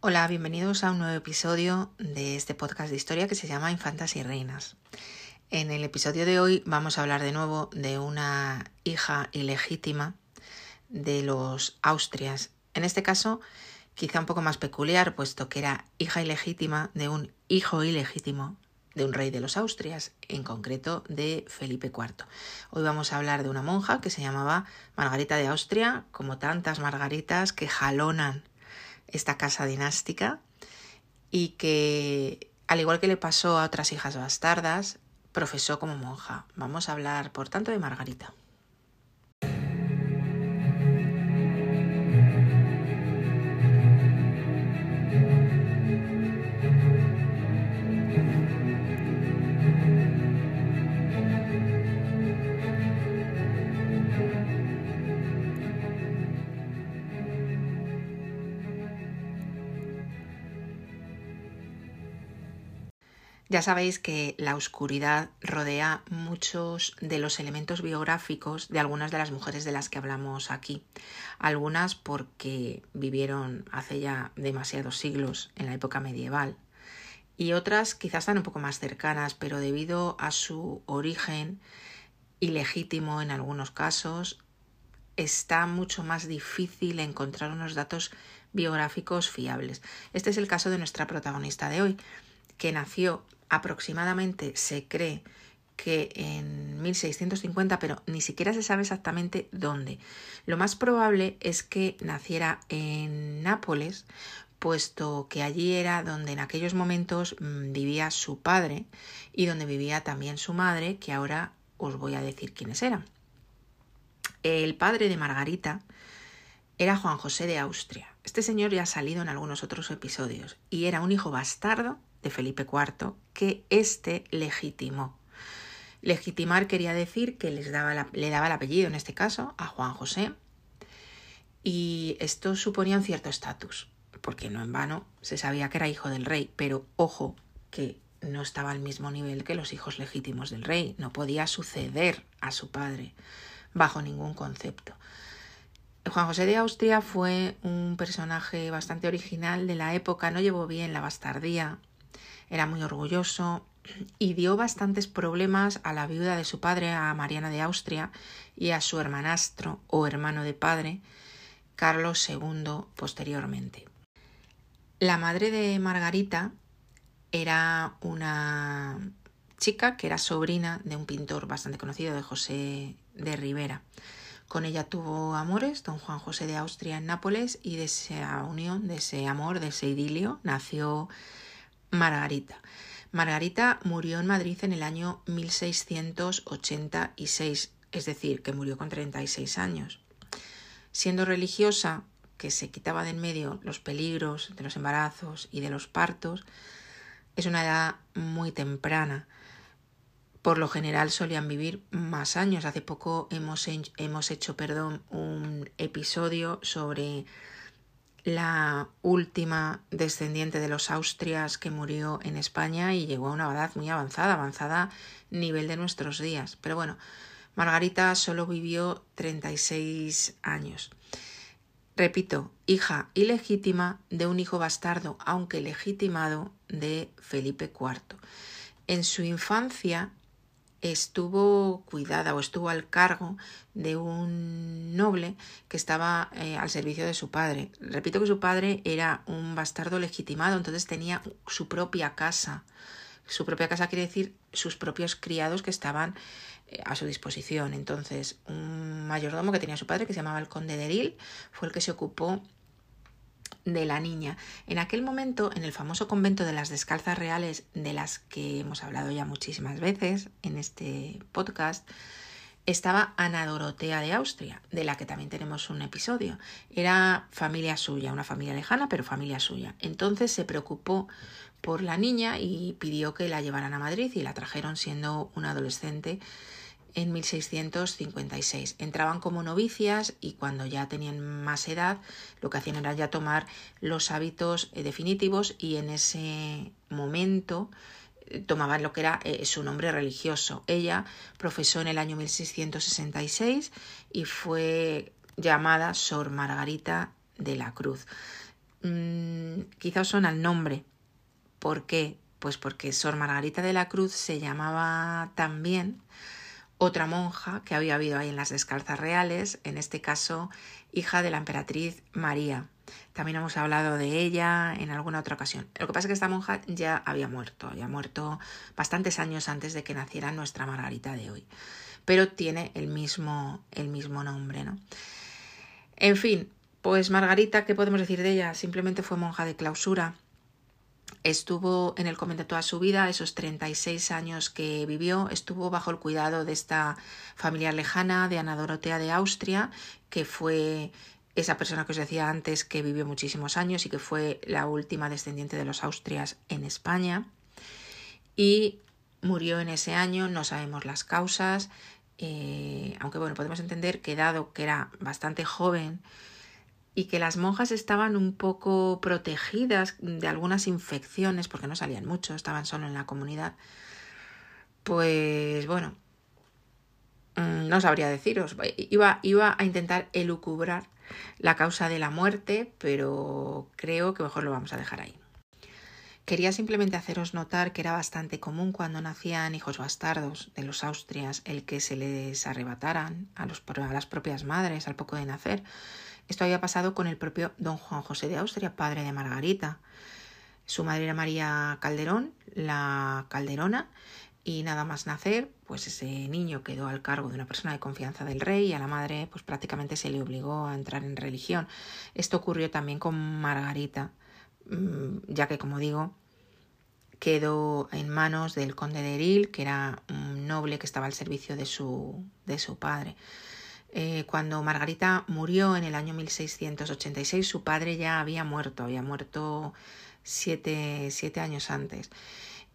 Hola, bienvenidos a un nuevo episodio de este podcast de historia que se llama Infantas y Reinas. En el episodio de hoy vamos a hablar de nuevo de una hija ilegítima de los Austrias. En este caso, quizá un poco más peculiar, puesto que era hija ilegítima de un hijo ilegítimo de un rey de los Austrias, en concreto de Felipe IV. Hoy vamos a hablar de una monja que se llamaba Margarita de Austria, como tantas margaritas que jalonan esta casa dinástica y que, al igual que le pasó a otras hijas bastardas, profesó como monja. Vamos a hablar, por tanto, de Margarita. Ya sabéis que la oscuridad rodea muchos de los elementos biográficos de algunas de las mujeres de las que hablamos aquí. Algunas porque vivieron hace ya demasiados siglos en la época medieval y otras quizás están un poco más cercanas, pero debido a su origen ilegítimo en algunos casos, está mucho más difícil encontrar unos datos biográficos fiables. Este es el caso de nuestra protagonista de hoy, que nació aproximadamente se cree que en 1650, pero ni siquiera se sabe exactamente dónde. Lo más probable es que naciera en Nápoles, puesto que allí era donde en aquellos momentos mm, vivía su padre y donde vivía también su madre, que ahora os voy a decir quiénes eran. El padre de Margarita era Juan José de Austria. Este señor ya ha salido en algunos otros episodios y era un hijo bastardo de Felipe IV que éste legitimó. Legitimar quería decir que les daba le daba el apellido, en este caso, a Juan José, y esto suponía un cierto estatus, porque no en vano se sabía que era hijo del rey, pero ojo que no estaba al mismo nivel que los hijos legítimos del rey, no podía suceder a su padre bajo ningún concepto. Juan José de Austria fue un personaje bastante original de la época, no llevó bien la bastardía, era muy orgulloso y dio bastantes problemas a la viuda de su padre, a Mariana de Austria, y a su hermanastro o hermano de padre, Carlos II, posteriormente. La madre de Margarita era una chica que era sobrina de un pintor bastante conocido, de José de Rivera. Con ella tuvo amores, don Juan José de Austria en Nápoles, y de esa unión, de ese amor, de ese idilio, nació Margarita. Margarita murió en Madrid en el año 1686, es decir, que murió con 36 años. Siendo religiosa, que se quitaba de en medio los peligros de los embarazos y de los partos, es una edad muy temprana. Por lo general solían vivir más años. Hace poco hemos, hemos hecho perdón, un episodio sobre la última descendiente de los Austrias que murió en España y llegó a una edad muy avanzada, avanzada nivel de nuestros días. Pero bueno, Margarita solo vivió 36 años. Repito, hija ilegítima de un hijo bastardo, aunque legitimado, de Felipe IV. En su infancia estuvo cuidada o estuvo al cargo de un noble que estaba eh, al servicio de su padre. Repito que su padre era un bastardo legitimado, entonces tenía su propia casa. Su propia casa quiere decir sus propios criados que estaban eh, a su disposición. Entonces, un mayordomo que tenía su padre, que se llamaba el conde de fue el que se ocupó de la niña. En aquel momento, en el famoso convento de las descalzas reales, de las que hemos hablado ya muchísimas veces en este podcast, estaba Ana Dorotea de Austria, de la que también tenemos un episodio. Era familia suya, una familia lejana, pero familia suya. Entonces se preocupó por la niña y pidió que la llevaran a Madrid y la trajeron siendo una adolescente en 1656. Entraban como novicias y cuando ya tenían más edad lo que hacían era ya tomar los hábitos eh, definitivos y en ese momento eh, tomaban lo que era eh, su nombre religioso. Ella profesó en el año 1666 y fue llamada Sor Margarita de la Cruz. Mm, Quizá os suena el nombre. ¿Por qué? Pues porque Sor Margarita de la Cruz se llamaba también otra monja que había habido ahí en las descalzas reales, en este caso hija de la emperatriz María. También hemos hablado de ella en alguna otra ocasión. Lo que pasa es que esta monja ya había muerto, había muerto bastantes años antes de que naciera nuestra Margarita de hoy, pero tiene el mismo, el mismo nombre, ¿no? En fin, pues Margarita, ¿qué podemos decir de ella? Simplemente fue monja de clausura. Estuvo en el convento toda su vida, esos 36 años que vivió, estuvo bajo el cuidado de esta familia lejana de Ana Dorotea de Austria, que fue esa persona que os decía antes que vivió muchísimos años y que fue la última descendiente de los Austrias en España. Y murió en ese año, no sabemos las causas, eh, aunque bueno, podemos entender que dado que era bastante joven y que las monjas estaban un poco protegidas de algunas infecciones, porque no salían mucho, estaban solo en la comunidad, pues bueno, mm, no sabría deciros, iba, iba a intentar elucubrar la causa de la muerte, pero creo que mejor lo vamos a dejar ahí. Quería simplemente haceros notar que era bastante común cuando nacían hijos bastardos de los Austrias el que se les arrebataran a, a las propias madres al poco de nacer. Esto había pasado con el propio don Juan José de Austria, padre de Margarita. Su madre era María Calderón, la Calderona, y nada más nacer, pues ese niño quedó al cargo de una persona de confianza del rey y a la madre pues prácticamente se le obligó a entrar en religión. Esto ocurrió también con Margarita, mm, ya que como digo, quedó en manos del conde de Eril, que era un noble que estaba al servicio de su, de su padre. Eh, cuando Margarita murió en el año 1686, su padre ya había muerto, había muerto siete, siete años antes.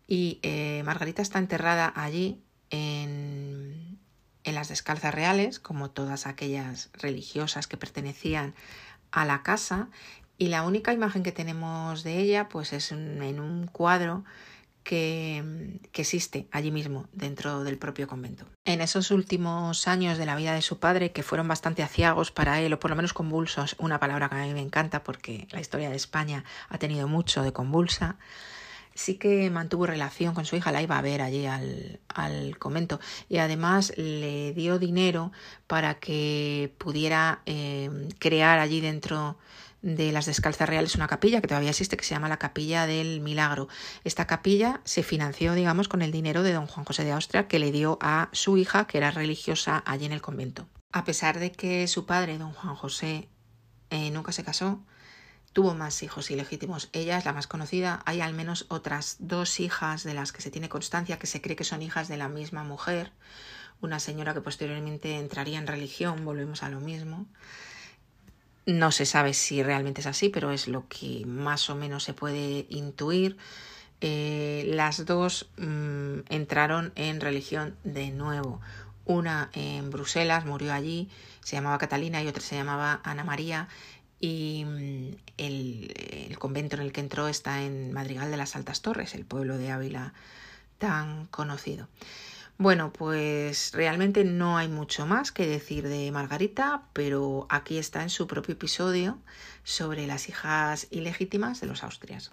Y eh, Margarita está enterrada allí en, en las descalzas reales, como todas aquellas religiosas que pertenecían a la casa, y la única imagen que tenemos de ella pues es en un cuadro que, existe allí mismo, dentro del propio convento. En esos últimos años de la vida de su padre, que fueron bastante aciagos para él, o por lo menos convulsos, una palabra que a mí me encanta porque la historia de España ha tenido mucho de convulsa, sí que mantuvo relación con su hija, la iba a ver allí al, al convento y además le dio dinero para que pudiera eh, crear allí dentro de las Descalzas Reales una capilla que todavía existe que se llama la Capilla del Milagro. Esta capilla se financió, digamos, con el dinero de don Juan José de Austria que le dio a su hija, que era religiosa allí en el convento. A pesar de que su padre, don Juan José, eh, nunca se casó, tuvo más hijos ilegítimos. Ella es la más conocida. Hay al menos otras dos hijas de las que se tiene constancia que se cree que son hijas de la misma mujer. Una señora que posteriormente entraría en religión, volvemos a lo mismo. No se sabe si realmente es así, pero es lo que más o menos se puede intuir. Eh, las dos mm, entraron en religión de nuevo. Una en Bruselas, murió allí, se llamaba Catalina y otra se llamaba Ana María y mm, el, el, convento en el que entró está en Madrigal de las Altas Torres, el pueblo de Ávila tan conocido. Bueno, pues realmente no hay mucho más que decir de Margarita, pero aquí está en su propio episodio sobre las hijas ilegítimas de los Austrias.